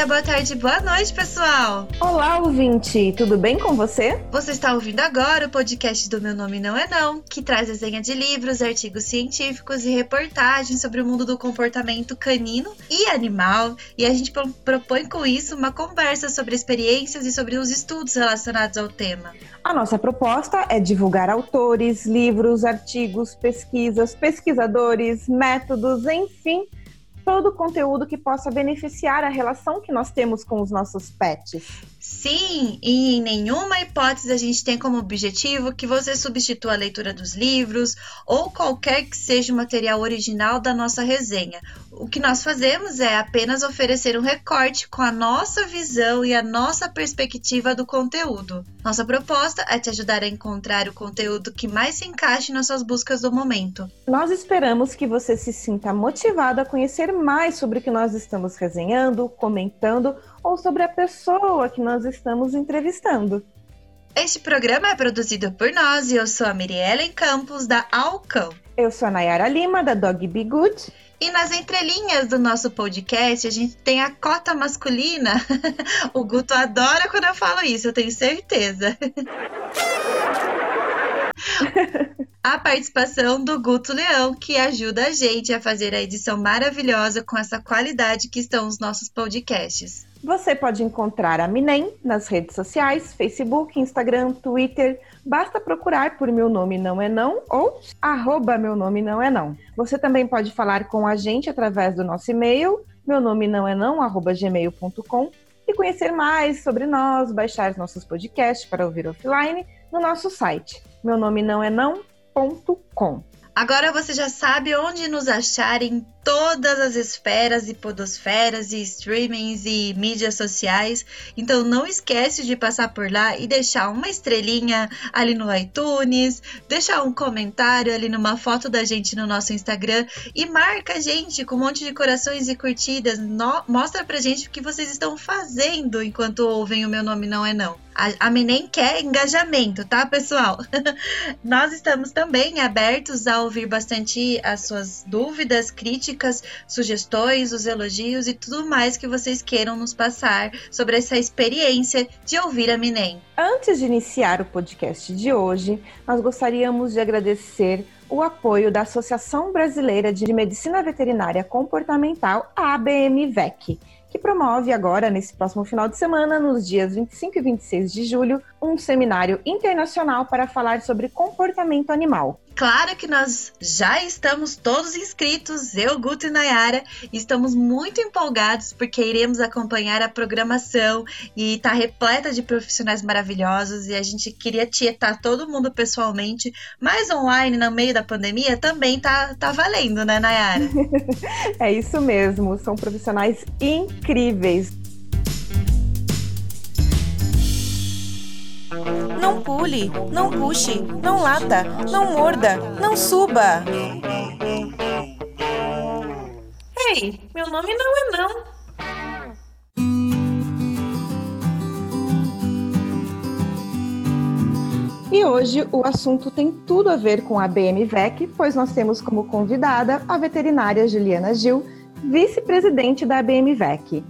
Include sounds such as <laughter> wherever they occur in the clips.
dia, boa tarde, boa noite, pessoal! Olá, ouvinte! Tudo bem com você? Você está ouvindo agora o podcast do Meu Nome Não É Não, que traz desenha de livros, artigos científicos e reportagens sobre o mundo do comportamento canino e animal. E a gente propõe com isso uma conversa sobre experiências e sobre os estudos relacionados ao tema. A nossa proposta é divulgar autores, livros, artigos, pesquisas, pesquisadores, métodos, enfim todo o conteúdo que possa beneficiar a relação que nós temos com os nossos pets. Sim, e em nenhuma hipótese a gente tem como objetivo que você substitua a leitura dos livros ou qualquer que seja o material original da nossa resenha. O que nós fazemos é apenas oferecer um recorte com a nossa visão e a nossa perspectiva do conteúdo. Nossa proposta é te ajudar a encontrar o conteúdo que mais se encaixe nas suas buscas do momento. Nós esperamos que você se sinta motivado a conhecer mais sobre o que nós estamos resenhando, comentando ou sobre a pessoa que nós estamos entrevistando. Este programa é produzido por nós e eu sou a Miriellen Campos, da Alcão. Eu sou a Nayara Lima, da Dog Be Good. E nas entrelinhas do nosso podcast, a gente tem a cota masculina. <laughs> o Guto adora quando eu falo isso, eu tenho certeza. <laughs> a participação do Guto Leão, que ajuda a gente a fazer a edição maravilhosa com essa qualidade que estão os nossos podcasts. Você pode encontrar a Minem nas redes sociais, Facebook, Instagram, Twitter. Basta procurar por Meu Nome Não É Não ou arroba Meu Nome Não É Não. Você também pode falar com a gente através do nosso e-mail, meu nome não é não, arroba gmail.com e conhecer mais sobre nós, baixar nossos podcasts para ouvir offline no nosso site, meu nome não é não.com. Agora você já sabe onde nos achar em todas as esferas e podosferas e streamings e mídias sociais. Então não esquece de passar por lá e deixar uma estrelinha ali no iTunes, deixar um comentário ali numa foto da gente no nosso Instagram e marca a gente com um monte de corações e curtidas. No, mostra pra gente o que vocês estão fazendo enquanto ouvem o meu nome não é não. A, a Menem quer engajamento, tá, pessoal? <laughs> Nós estamos também abertos a ouvir bastante as suas dúvidas, críticas críticas, sugestões, os elogios e tudo mais que vocês queiram nos passar sobre essa experiência de ouvir a Minem. Antes de iniciar o podcast de hoje, nós gostaríamos de agradecer o apoio da Associação Brasileira de Medicina Veterinária Comportamental, a ABMVEC que promove agora, nesse próximo final de semana, nos dias 25 e 26 de julho, um seminário internacional para falar sobre comportamento animal. Claro que nós já estamos todos inscritos, eu, Guto e Nayara, e estamos muito empolgados porque iremos acompanhar a programação e está repleta de profissionais maravilhosos e a gente queria tietar todo mundo pessoalmente, mas online, no meio da pandemia, também tá, tá valendo, né, Nayara? <laughs> é isso mesmo, são profissionais incríveis. Não pule, não puxe, não lata, não morda, não suba. Ei, meu nome não é não. E hoje o assunto tem tudo a ver com a BMVEC, pois nós temos como convidada a veterinária Juliana Gil, vice-presidente da BMVEC.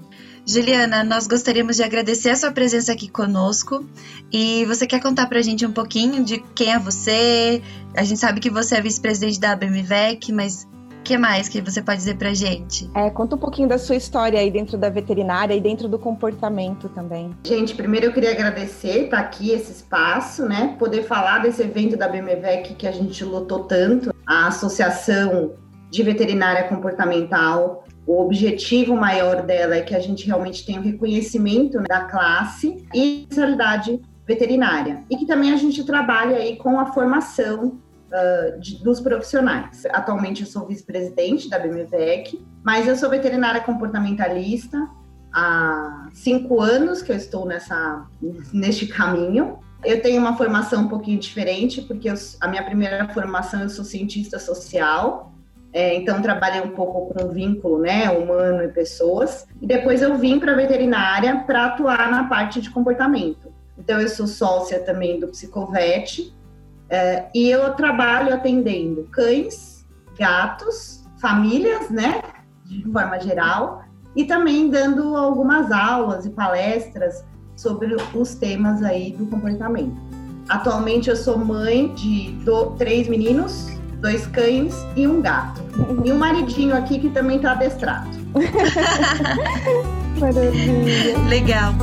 Juliana, nós gostaríamos de agradecer a sua presença aqui conosco. E você quer contar para a gente um pouquinho de quem é você? A gente sabe que você é vice-presidente da BMVEC, mas o que mais que você pode dizer para a gente? É, conta um pouquinho da sua história aí dentro da veterinária e dentro do comportamento também. Gente, primeiro eu queria agradecer estar aqui esse espaço, né? Poder falar desse evento da BMVEC que a gente lutou tanto, a Associação de Veterinária Comportamental o objetivo maior dela é que a gente realmente tenha o reconhecimento né, da classe e especialidade veterinária. E que também a gente trabalha aí com a formação uh, de, dos profissionais. Atualmente eu sou vice-presidente da BMVEC, mas eu sou veterinária comportamentalista há cinco anos que eu estou nessa, neste caminho. Eu tenho uma formação um pouquinho diferente, porque eu, a minha primeira formação eu sou cientista social, é, então trabalhei um pouco com vínculo, né, humano e pessoas. E depois eu vim para veterinária para atuar na parte de comportamento. Então eu sou sócia também do Psicovet é, e eu trabalho atendendo cães, gatos, famílias, né, de forma geral, e também dando algumas aulas e palestras sobre os temas aí do comportamento. Atualmente eu sou mãe de do, três meninos, dois cães e um gato. E um maridinho aqui que também está adestrado. <laughs> Maravilha. Legal.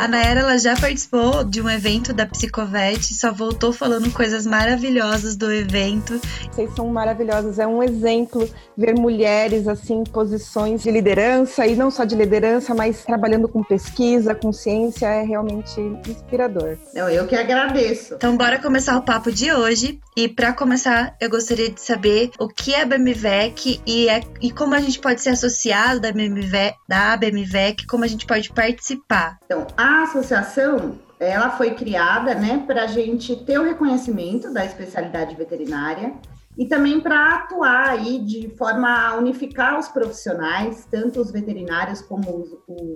A Nayara ela já participou de um evento da Psicovet, só voltou falando coisas maravilhosas do evento. Vocês são maravilhosas. É um exemplo ver mulheres assim em posições de liderança e não só de liderança, mas trabalhando com pesquisa, com ciência, é realmente inspirador. Não, eu que agradeço. Então bora começar o papo de hoje. E para começar, eu gostaria de saber o que é a BMVEC e, é, e como a gente pode ser associado da BMVEC, da BMVEC, como a gente pode participar. Então, a associação ela foi criada né, para a gente ter o reconhecimento da especialidade veterinária e também para atuar aí de forma a unificar os profissionais, tanto os veterinários como os,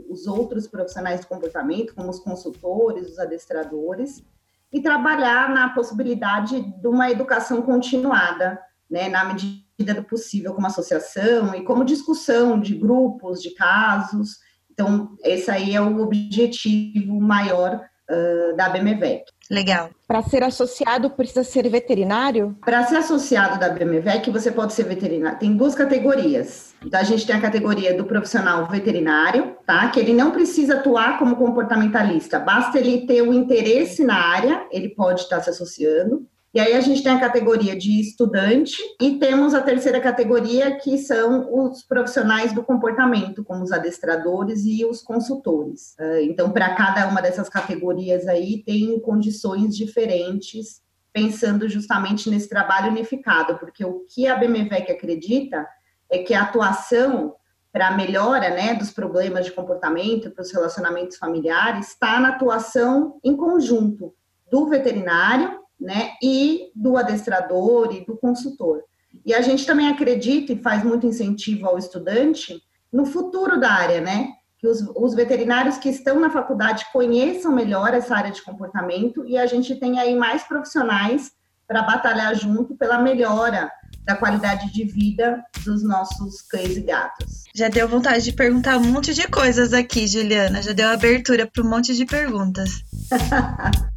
os outros profissionais de comportamento, como os consultores, os adestradores, e trabalhar na possibilidade de uma educação continuada, né, na medida do possível, como associação e como discussão de grupos, de casos. Então, esse aí é o objetivo maior uh, da BMVEC. Legal. Para ser associado, precisa ser veterinário? Para ser associado da BMVEC, você pode ser veterinário. Tem duas categorias. Então, a gente tem a categoria do profissional veterinário, tá? Que ele não precisa atuar como comportamentalista, basta ele ter o interesse na área, ele pode estar se associando. E aí a gente tem a categoria de estudante e temos a terceira categoria que são os profissionais do comportamento, como os adestradores e os consultores. Ah, então, para cada uma dessas categorias aí tem condições diferentes, pensando justamente nesse trabalho unificado, porque o que a BMVEC acredita é que a atuação para a melhora né, dos problemas de comportamento, para os relacionamentos familiares, está na atuação em conjunto do veterinário né, e do adestrador e do consultor. E a gente também acredita e faz muito incentivo ao estudante no futuro da área, né? Que os, os, veterinários que estão na faculdade conheçam melhor essa área de comportamento e a gente tem aí mais profissionais para batalhar junto pela melhora da qualidade de vida dos nossos cães e gatos. Já deu vontade de perguntar um monte de coisas aqui, Juliana. Já deu abertura para um monte de perguntas. <laughs>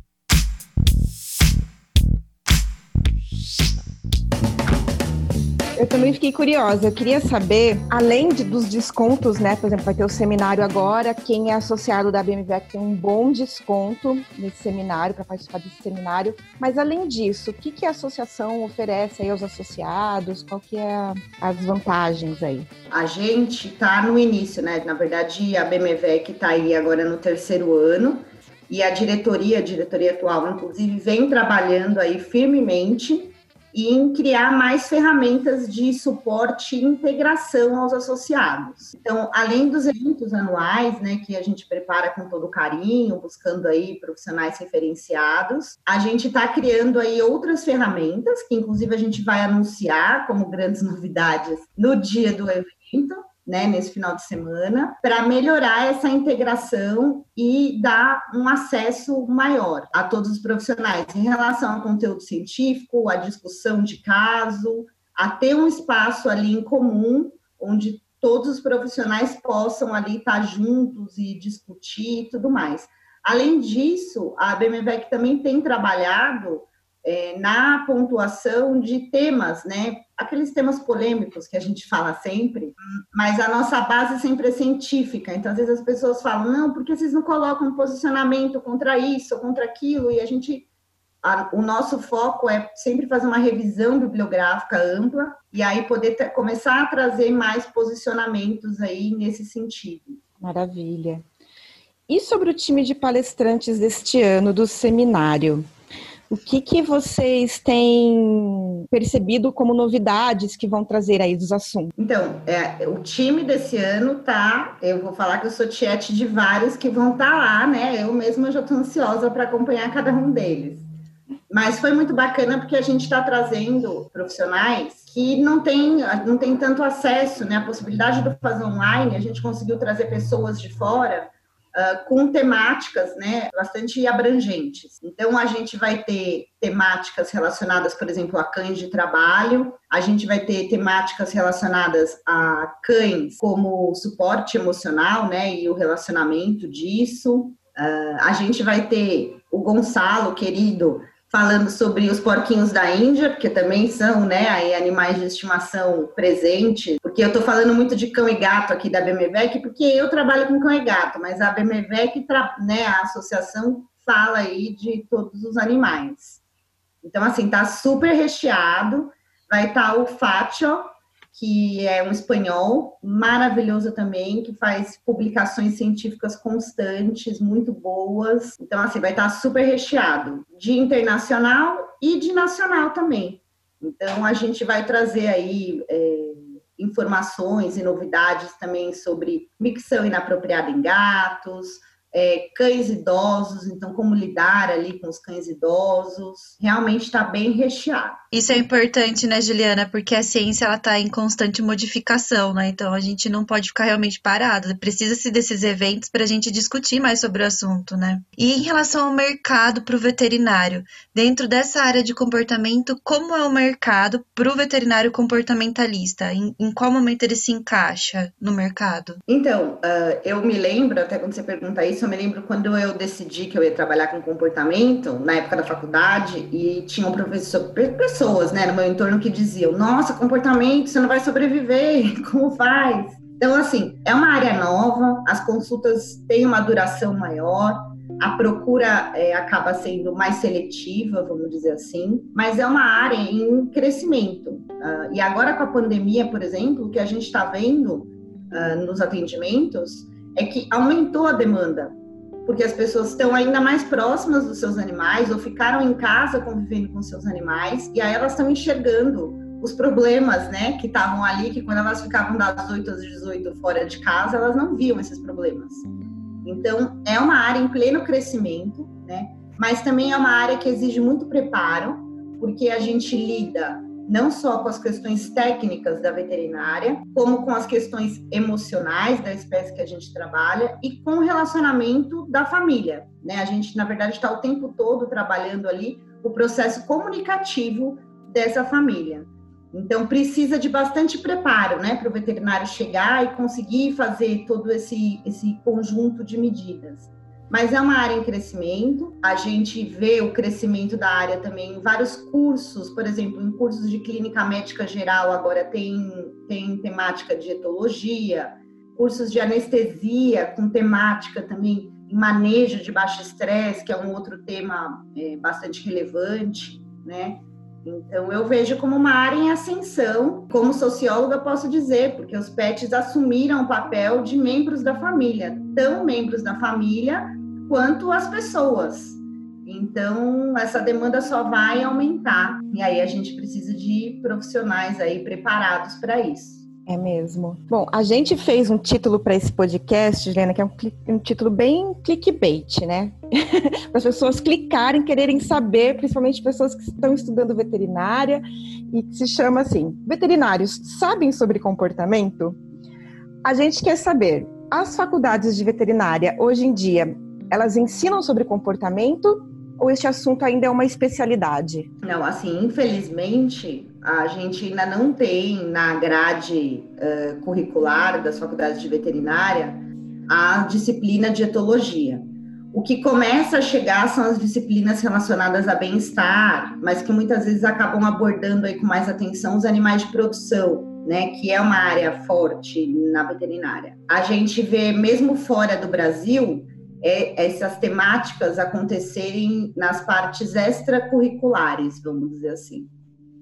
Eu também fiquei curiosa. Eu queria saber, além de, dos descontos, né? Por exemplo, vai ter o seminário agora. Quem é associado da BMW tem um bom desconto nesse seminário, para participar desse seminário. Mas além disso, o que, que a associação oferece aí aos associados? Qual que é as vantagens aí? A gente está no início, né? Na verdade, a BMW que está aí agora no terceiro ano e a diretoria, a diretoria atual, inclusive, vem trabalhando aí firmemente e em criar mais ferramentas de suporte e integração aos associados. Então, além dos eventos anuais, né, que a gente prepara com todo carinho, buscando aí profissionais referenciados, a gente está criando aí outras ferramentas, que inclusive a gente vai anunciar como grandes <laughs> novidades no dia do evento, né, nesse final de semana, para melhorar essa integração e dar um acesso maior a todos os profissionais em relação ao conteúdo científico, a discussão de caso, a ter um espaço ali em comum onde todos os profissionais possam ali estar juntos e discutir e tudo mais. Além disso, a BMVEC também tem trabalhado é, na pontuação de temas, né? Aqueles temas polêmicos que a gente fala sempre, mas a nossa base sempre é científica. Então, às vezes as pessoas falam, não, porque vocês não colocam posicionamento contra isso contra aquilo, e a gente. A, o nosso foco é sempre fazer uma revisão bibliográfica ampla e aí poder ter, começar a trazer mais posicionamentos aí nesse sentido. Maravilha. E sobre o time de palestrantes deste ano do seminário? O que, que vocês têm percebido como novidades que vão trazer aí dos assuntos? Então, é, o time desse ano tá. Eu vou falar que eu sou tiete de vários que vão estar tá lá, né? Eu mesma já estou ansiosa para acompanhar cada um deles. Mas foi muito bacana porque a gente está trazendo profissionais que não tem, não tem tanto acesso, né? A possibilidade de fazer online, a gente conseguiu trazer pessoas de fora uh, com temáticas né, bastante abrangentes. Então, a gente vai ter temáticas relacionadas, por exemplo, a cães de trabalho, a gente vai ter temáticas relacionadas a cães como suporte emocional né, e o relacionamento disso. Uh, a gente vai ter o Gonçalo, querido, falando sobre os porquinhos da Índia, porque também são, né, aí animais de estimação presentes, porque eu estou falando muito de cão e gato aqui da BMVEC, porque eu trabalho com cão e gato, mas a BMVEC, né, a associação fala aí de todos os animais. Então, assim, tá super recheado, vai estar tá o Fátio, que é um espanhol maravilhoso também, que faz publicações científicas constantes, muito boas. Então, assim, vai estar super recheado de internacional e de nacional também. Então, a gente vai trazer aí é, informações e novidades também sobre micção inapropriada em gatos, é, cães idosos, então como lidar ali com os cães idosos, realmente está bem recheado. Isso é importante, né, Juliana, porque a ciência ela está em constante modificação, né? Então a gente não pode ficar realmente parado. Precisa-se desses eventos para a gente discutir mais sobre o assunto, né? E em relação ao mercado para o veterinário, dentro dessa área de comportamento, como é o mercado para o veterinário comportamentalista? Em, em, qual momento ele se encaixa no mercado? Então, uh, eu me lembro, até quando você pergunta isso, eu me lembro quando eu decidi que eu ia trabalhar com comportamento, na época da faculdade, e tinha um professor, pessoas, né, no meu entorno que diziam: Nossa, comportamento, você não vai sobreviver, <laughs> como faz? Então, assim, é uma área nova, as consultas têm uma duração maior, a procura é, acaba sendo mais seletiva, vamos dizer assim, mas é uma área em crescimento. Uh, e agora com a pandemia, por exemplo, o que a gente está vendo uh, nos atendimentos é que aumentou a demanda, porque as pessoas estão ainda mais próximas dos seus animais ou ficaram em casa convivendo com seus animais e aí elas estão enxergando os problemas, né, que estavam ali, que quando elas ficavam das 8 às 18 fora de casa, elas não viam esses problemas. Então, é uma área em pleno crescimento, né, mas também é uma área que exige muito preparo, porque a gente lida não só com as questões técnicas da veterinária, como com as questões emocionais da espécie que a gente trabalha e com o relacionamento da família. Né? A gente, na verdade, está o tempo todo trabalhando ali o processo comunicativo dessa família. Então, precisa de bastante preparo né, para o veterinário chegar e conseguir fazer todo esse, esse conjunto de medidas mas é uma área em crescimento. A gente vê o crescimento da área também em vários cursos, por exemplo, em cursos de clínica médica geral, agora tem, tem temática de etologia, cursos de anestesia com temática também em manejo de baixo estresse, que é um outro tema é, bastante relevante, né? Então, eu vejo como uma área em ascensão. Como socióloga, posso dizer, porque os pets assumiram o papel de membros da família, tão membros da família quanto as pessoas. Então, essa demanda só vai aumentar. E aí a gente precisa de profissionais aí preparados para isso. É mesmo. Bom, a gente fez um título para esse podcast, Juliana, que é um, um título bem clickbait, né? <laughs> para as pessoas clicarem, quererem saber, principalmente pessoas que estão estudando veterinária, e que se chama assim: Veterinários sabem sobre comportamento? A gente quer saber, as faculdades de veterinária hoje em dia elas ensinam sobre comportamento ou este assunto ainda é uma especialidade? Não, assim, infelizmente, a gente ainda não tem na grade uh, curricular das faculdades de veterinária a disciplina de etologia. O que começa a chegar são as disciplinas relacionadas a bem-estar, mas que muitas vezes acabam abordando aí com mais atenção os animais de produção, né, que é uma área forte na veterinária. A gente vê, mesmo fora do Brasil, é, essas temáticas acontecerem nas partes extracurriculares, vamos dizer assim.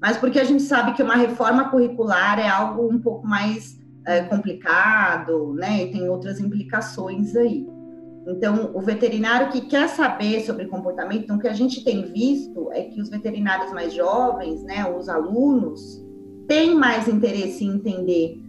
Mas porque a gente sabe que uma reforma curricular é algo um pouco mais é, complicado, né? E tem outras implicações aí. Então, o veterinário que quer saber sobre comportamento, então, o que a gente tem visto é que os veterinários mais jovens, né, os alunos, têm mais interesse em entender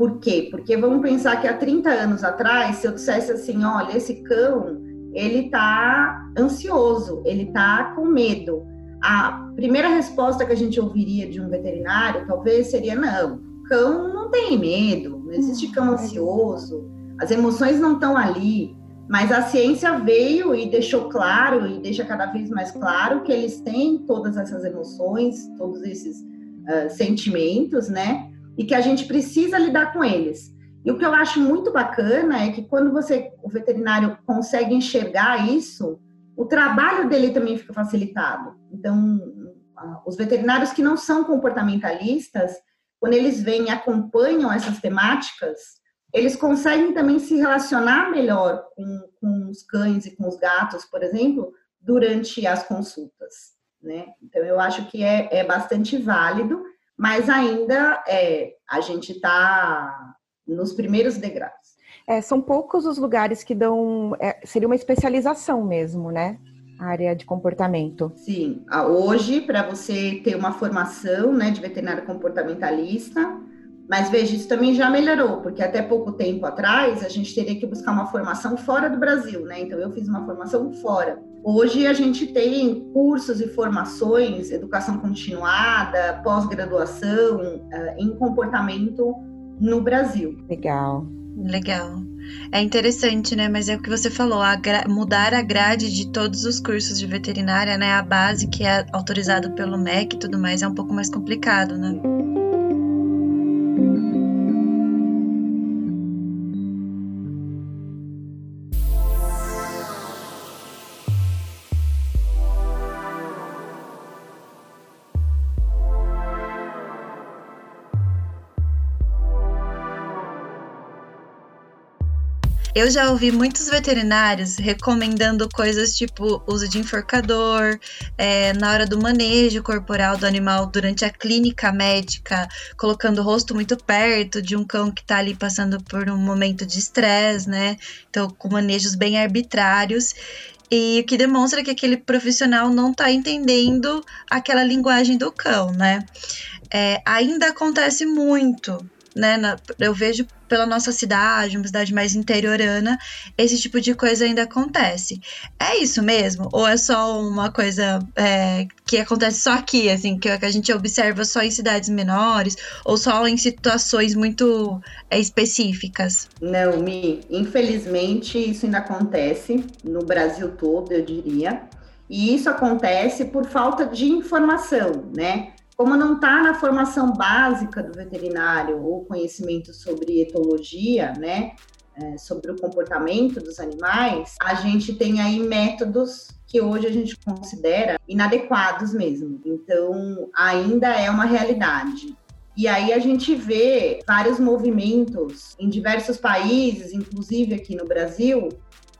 por quê? Porque vamos pensar que há 30 anos atrás, se eu dissesse assim, olha, esse cão, ele tá ansioso, ele tá com medo. A primeira resposta que a gente ouviria de um veterinário talvez seria não, cão não tem medo, não existe cão ansioso, as emoções não estão ali. Mas a ciência veio e deixou claro, e deixa cada vez mais claro, que eles têm todas essas emoções, todos esses uh, sentimentos, né? E que a gente precisa lidar com eles. E o que eu acho muito bacana é que quando você, o veterinário, consegue enxergar isso, o trabalho dele também fica facilitado. Então, os veterinários que não são comportamentalistas, quando eles vêm e acompanham essas temáticas, eles conseguem também se relacionar melhor com, com os cães e com os gatos, por exemplo, durante as consultas. Né? Então, eu acho que é, é bastante válido, mas ainda é, a gente está nos primeiros degraus. É, são poucos os lugares que dão. É, seria uma especialização mesmo, né? A área de comportamento. Sim. Hoje, para você ter uma formação né, de veterinário comportamentalista, mas veja, isso também já melhorou, porque até pouco tempo atrás a gente teria que buscar uma formação fora do Brasil, né? Então eu fiz uma formação fora. Hoje a gente tem cursos e formações, educação continuada, pós-graduação uh, em comportamento no Brasil. Legal. Legal. É interessante, né? Mas é o que você falou, a mudar a grade de todos os cursos de veterinária, né? A base que é autorizada pelo MEC e tudo mais é um pouco mais complicado, né? Eu já ouvi muitos veterinários recomendando coisas tipo uso de enforcador, é, na hora do manejo corporal do animal durante a clínica médica, colocando o rosto muito perto de um cão que está ali passando por um momento de estresse, né? Então, com manejos bem arbitrários. E o que demonstra que aquele profissional não está entendendo aquela linguagem do cão, né? É, ainda acontece muito né? Na, eu vejo pela nossa cidade, uma cidade mais interiorana, esse tipo de coisa ainda acontece. É isso mesmo? Ou é só uma coisa é, que acontece só aqui, assim, que, a gente observa só em cidades menores, ou só em situações muito é, específicas? Não, Mi, infelizmente isso ainda acontece no Brasil todo, eu diria. E isso acontece por falta de informação, né? Como não está na formação básica do veterinário ou conhecimento sobre etologia, né, é, sobre o comportamento dos animais, a gente tem aí métodos que hoje a gente considera inadequados mesmo. Então, ainda é uma realidade. E aí a gente vê vários movimentos em diversos países, inclusive aqui no Brasil,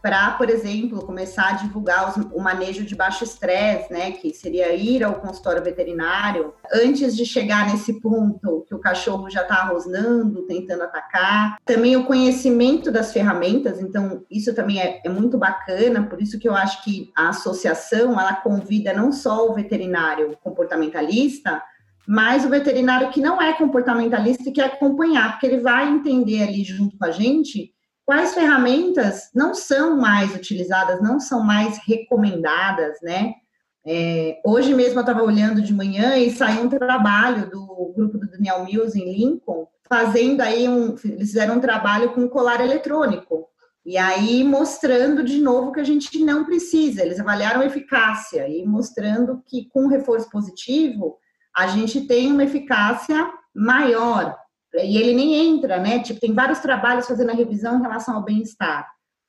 para, por exemplo, começar a divulgar os, o manejo de baixo estresse, né, que seria ir ao consultório veterinário antes de chegar nesse ponto que o cachorro já está rosnando, tentando atacar. Também o conhecimento das ferramentas, então isso também é, é muito bacana, por isso que eu acho que a associação ela convida não só o veterinário comportamentalista, mas o veterinário que não é comportamentalista e quer acompanhar, porque ele vai entender ali junto com a gente quais ferramentas não são mais utilizadas, não são mais recomendadas, né? É, hoje mesmo eu estava olhando de manhã e saiu um trabalho do grupo do Daniel Mills em Lincoln, fazendo aí um, eles fizeram um trabalho com colar eletrônico. E aí mostrando de novo que a gente não precisa, eles avaliaram eficácia e mostrando que com reforço positivo a gente tem uma eficácia maior e ele nem entra, né? Tipo, tem vários trabalhos fazendo a revisão em relação ao bem-estar.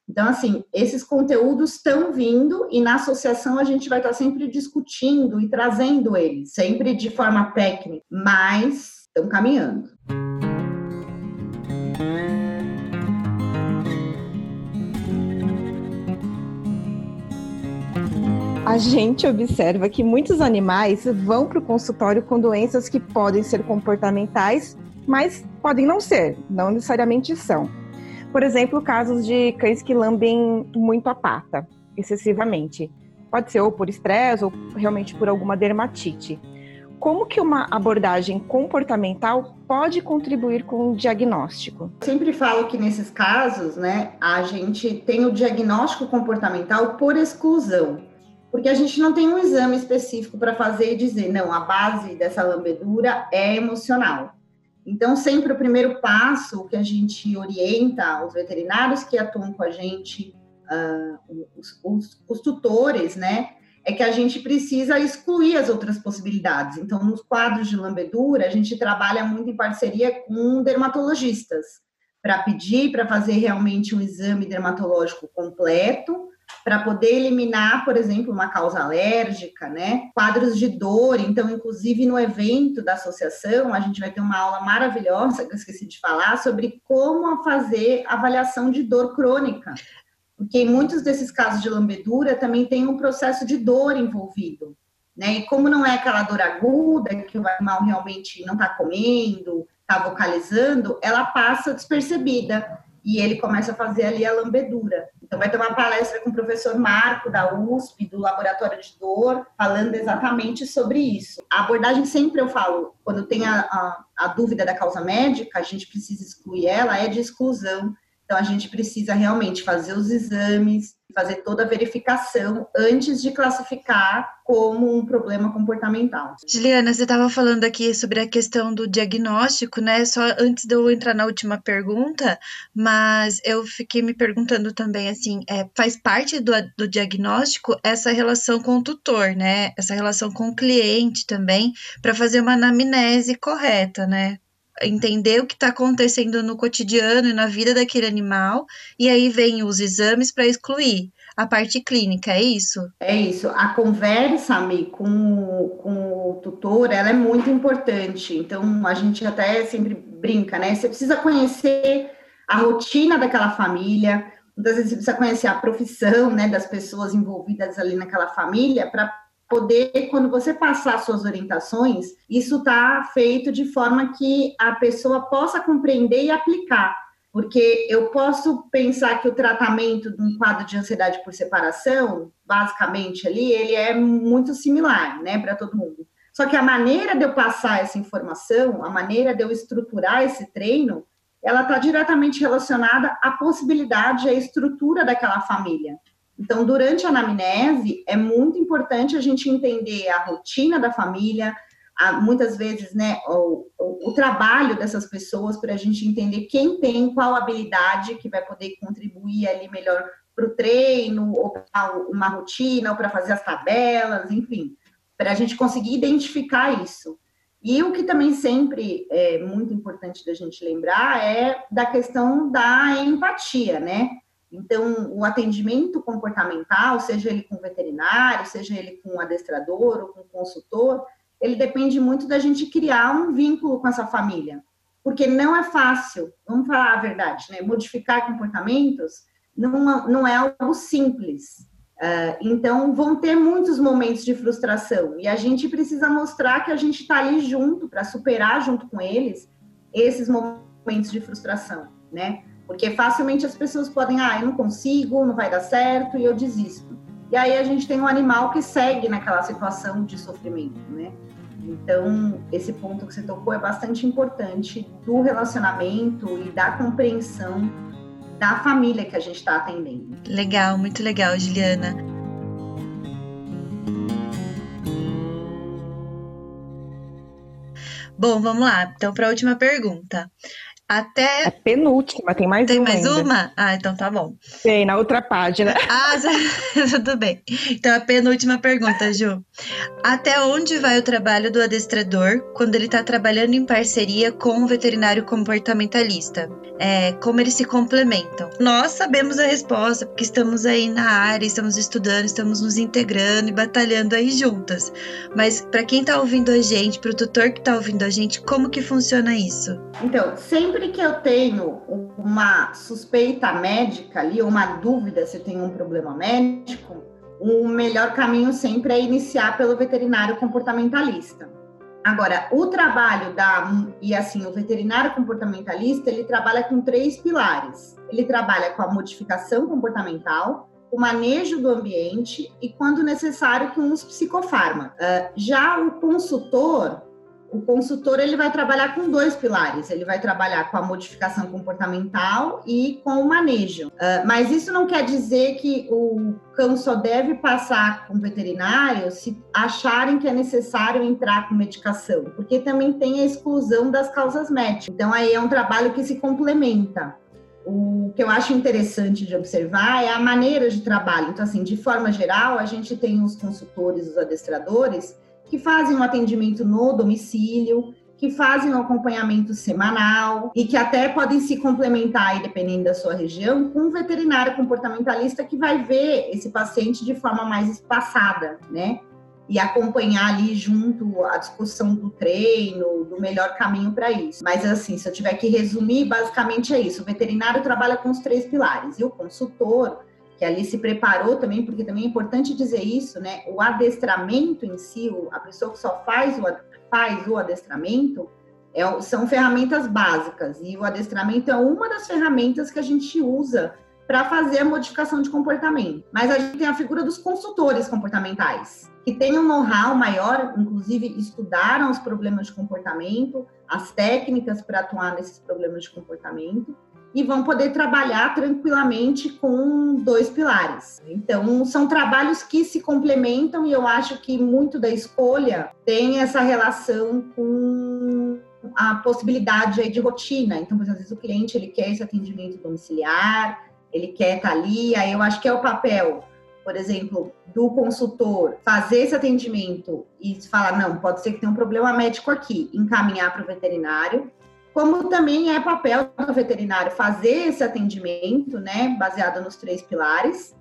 Então, assim, esses conteúdos estão vindo e na associação a gente vai estar sempre discutindo e trazendo eles, sempre de forma técnica, mas estão caminhando. A gente observa que muitos animais vão para o consultório com doenças que podem ser comportamentais mas podem não ser, não necessariamente são. Por exemplo, casos de cães que lambem muito a pata, excessivamente. Pode ser ou por estresse ou realmente por alguma dermatite. Como que uma abordagem comportamental pode contribuir com o diagnóstico? Sempre falo que nesses casos, né, a gente tem o diagnóstico comportamental por exclusão, porque a gente não tem um exame específico para fazer e dizer, não, a base dessa lambedura é emocional. Então, sempre o primeiro passo que a gente orienta os veterinários que atuam com a gente uh, os, os, os tutores, né, é que a gente precisa excluir as outras possibilidades. Então, nos quadros de lambedura, a gente trabalha muito em parceria com dermatologistas, para pedir para fazer realmente um exame dermatológico completo, para poder eliminar, por exemplo, uma causa alérgica, né? Quadros de dor. Então, inclusive no evento da associação, a gente vai ter uma aula maravilhosa que eu esqueci de falar sobre como fazer avaliação de dor crônica porque em muitos desses casos de lambedura também tem um processo de dor envolvido, né? E como não é aquela dor aguda, que o animal realmente não está comendo, está vocalizando, ela passa despercebida e ele começa a fazer ali a lambedura. Então, vai ter uma palestra com o professor Marco, da USP, do Laboratório de Dor, falando exatamente sobre isso. A abordagem, sempre eu falo, quando tem a, a, a dúvida da causa médica, a gente precisa excluir ela, é de exclusão então, a gente precisa realmente fazer os exames, fazer toda a verificação antes de classificar como um problema comportamental. Juliana, você estava falando aqui sobre a questão do diagnóstico, né? Só antes de eu entrar na última pergunta, mas eu fiquei me perguntando também, assim, é, faz parte do, do diagnóstico essa relação com o tutor, né? Essa relação com o cliente também, para fazer uma anamnese correta, né? Entender o que está acontecendo no cotidiano e na vida daquele animal, e aí vem os exames para excluir a parte clínica, é isso? É isso. A conversa, Mi, com, com o tutor, ela é muito importante. Então, a gente até sempre brinca, né? Você precisa conhecer a rotina daquela família, muitas vezes você precisa conhecer a profissão, né, das pessoas envolvidas ali naquela família para poder, quando você passar suas orientações, isso está feito de forma que a pessoa possa compreender e aplicar. Porque eu posso pensar que o tratamento de um quadro de ansiedade por separação, basicamente ali, ele é muito similar, né, para todo mundo. Só que a maneira de eu passar essa informação, a maneira de eu estruturar esse treino, ela está diretamente relacionada à possibilidade, à estrutura daquela família. Então, durante a anamnese, é muito importante a gente entender a rotina da família, a, muitas vezes, né, o, o, o trabalho dessas pessoas, para a gente entender quem tem qual habilidade que vai poder contribuir ali melhor para o treino, ou para uma rotina, ou para fazer as tabelas, enfim, para a gente conseguir identificar isso. E o que também sempre é muito importante da gente lembrar é da questão da empatia, né? Então, o atendimento comportamental, seja ele com veterinário, seja ele com adestrador ou com consultor, ele depende muito da gente criar um vínculo com essa família. Porque não é fácil, vamos falar a verdade, né? Modificar comportamentos não, não é algo simples. Uh, então, vão ter muitos momentos de frustração e a gente precisa mostrar que a gente está ali junto para superar junto com eles esses momentos de frustração, né? Porque facilmente as pessoas podem, ah, eu não consigo, não vai dar certo e eu desisto. E aí a gente tem um animal que segue naquela situação de sofrimento, né? Então, esse ponto que você tocou é bastante importante do relacionamento e da compreensão da família que a gente está atendendo. Legal, muito legal, Juliana. Bom, vamos lá. Então, para a última pergunta. Até. É penúltima, tem mais tem uma. Tem mais ainda. uma? Ah, então tá bom. Tem, na outra página. <laughs> Ah, <laughs> tudo bem. Então, a penúltima pergunta, Ju. Até onde vai o trabalho do adestrador quando ele está trabalhando em parceria com um veterinário comportamentalista? É, como eles se complementam? Nós sabemos a resposta, porque estamos aí na área, estamos estudando, estamos nos integrando e batalhando aí juntas. Mas para quem está ouvindo a gente, para o tutor que está ouvindo a gente, como que funciona isso? Então, sempre que eu tenho uma suspeita médica ali, uma dúvida se tem um problema médico, o melhor caminho sempre é iniciar pelo veterinário comportamentalista. Agora, o trabalho da e assim, o veterinário comportamentalista, ele trabalha com três pilares. Ele trabalha com a modificação comportamental, o manejo do ambiente e, quando necessário, com os psicofármacos. Uh, já o consultor, o consultor ele vai trabalhar com dois pilares. Ele vai trabalhar com a modificação comportamental e com o manejo. Uh, mas isso não quer dizer que o cão só deve passar com veterinário se acharem que é necessário entrar com medicação, porque também tem a exclusão das causas médicas. Então aí é um trabalho que se complementa. o que eu acho interessante de observar é a maneira de trabalho. Então, assim, de forma geral, a gente tem os consultores, os adestradores, que fazem um atendimento no domicílio, que fazem um acompanhamento semanal e que até podem se complementar, dependendo da sua região, com um veterinário comportamentalista que vai ver esse paciente de forma mais espaçada, né? e acompanhar ali junto a discussão do treino, do melhor caminho para isso. Mas assim, se eu tiver que resumir, basicamente é isso. O veterinário trabalha com os três pilares e o consultor, que ali se preparou também, porque também é importante dizer isso, né? O adestramento em si, a pessoa que só faz o, faz o adestramento, é, são ferramentas básicas e o adestramento é uma das ferramentas que a gente usa para fazer a modificação de comportamento. Mas a gente tem a figura dos consultores comportamentais, que têm um know-how maior, inclusive estudaram os problemas de comportamento, as técnicas para atuar nesses problemas de comportamento e vão poder trabalhar tranquilamente com dois pilares. Então, são trabalhos que se complementam e eu acho que muito da escolha tem essa relação com a possibilidade de rotina. Então, às vezes o cliente ele quer esse atendimento domiciliar, ele quer estar ali, aí eu acho que é o papel por exemplo, do consultor fazer esse atendimento e falar, não, pode ser que tenha um problema médico aqui, encaminhar para o veterinário, como também é papel do veterinário fazer esse atendimento, né, baseado nos três pilares,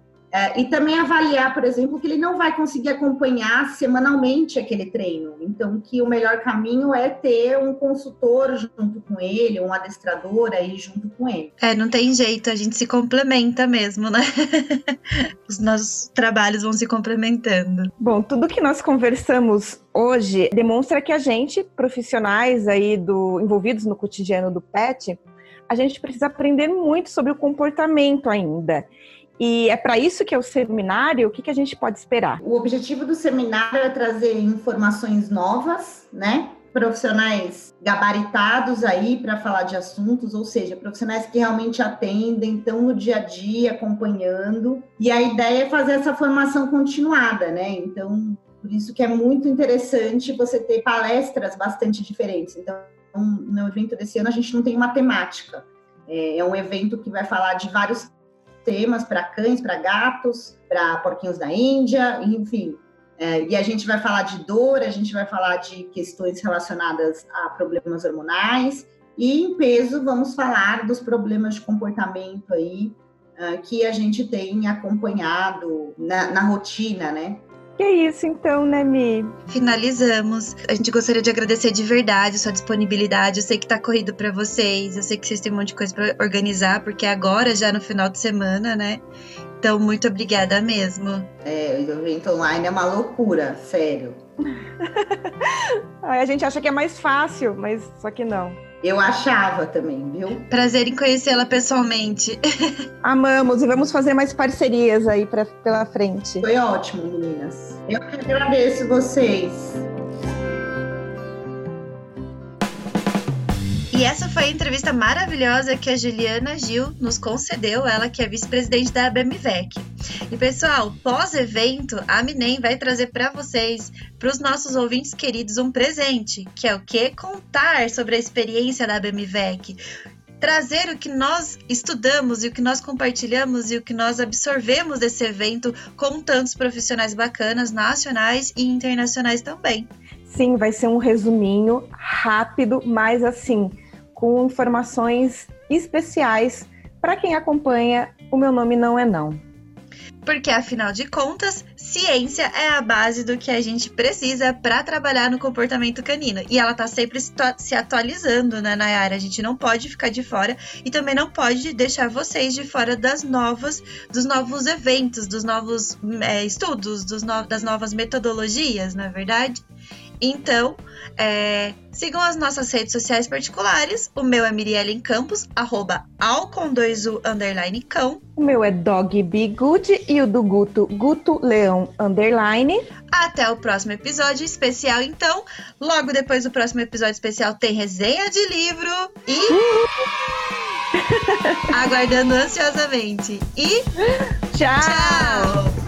e também avaliar, por exemplo, que ele não vai conseguir acompanhar semanalmente aquele treino. Então, que o melhor caminho é ter um consultor junto com ele, um adestrador aí junto com ele. É, não tem jeito, a gente se complementa mesmo, né? <laughs> Os nossos trabalhos vão se complementando. Bom, tudo que nós conversamos hoje demonstra que a gente, profissionais aí do envolvidos no cotidiano do pet, a gente precisa aprender muito sobre o comportamento ainda. E é para isso que é o seminário? O que, que a gente pode esperar? O objetivo do seminário é trazer informações novas, né? Profissionais gabaritados aí para falar de assuntos, ou seja, profissionais que realmente atendem, estão no dia a dia acompanhando. E a ideia é fazer essa formação continuada, né? Então, por isso que é muito interessante você ter palestras bastante diferentes. Então, no evento desse ano a gente não tem uma temática. É, é um evento que vai falar de vários temas para cães, para gatos, para porquinhos da Índia, enfim. É, e a gente vai falar de dor, a gente vai falar de questões relacionadas a problemas hormonais, e em peso vamos falar dos problemas de comportamento aí uh, que a gente tem acompanhado na, na rotina, né? Que é isso então, né, Mi? Finalizamos. A gente gostaria de agradecer de verdade a sua disponibilidade. Eu sei que tá corrido para vocês, eu sei que vocês têm um monte de coisa para organizar, porque é agora já no final de semana, né? Então, muito obrigada mesmo. É, o evento online é uma loucura, sério. <laughs> a gente acha que é mais fácil, mas só que não. Eu achava também, viu? Prazer em conhecê-la pessoalmente. <laughs> Amamos e vamos fazer mais parcerias aí pra, pela frente. Foi ótimo, meninas. Eu que agradeço vocês. E essa foi a entrevista maravilhosa que a Juliana Gil nos concedeu, ela que é vice-presidente da BMVEC. E pessoal, pós-evento, a Minem vai trazer para vocês, para os nossos ouvintes queridos, um presente, que é o que? Contar sobre a experiência da BMVEC trazer o que nós estudamos e o que nós compartilhamos e o que nós absorvemos desse evento com tantos profissionais bacanas, nacionais e internacionais também. Sim, vai ser um resuminho rápido, mas assim, com informações especiais para quem acompanha O Meu Nome Não É Não. Porque, afinal de contas, ciência é a base do que a gente precisa para trabalhar no comportamento canino. E ela está sempre se atualizando, né, Nayara? A gente não pode ficar de fora e também não pode deixar vocês de fora das novas, dos novos eventos, dos novos é, estudos, dos no, das novas metodologias, não é verdade? Então, é, sigam as nossas redes sociais particulares. O meu é Mirielle Campos, arroba alcon2u, underline cão. O meu é Dog Be Good e o do Guto, Guto Leão, underline. Até o próximo episódio especial, então. Logo depois do próximo episódio especial tem resenha de livro e... <laughs> Aguardando ansiosamente. E... Tchau! Tchau!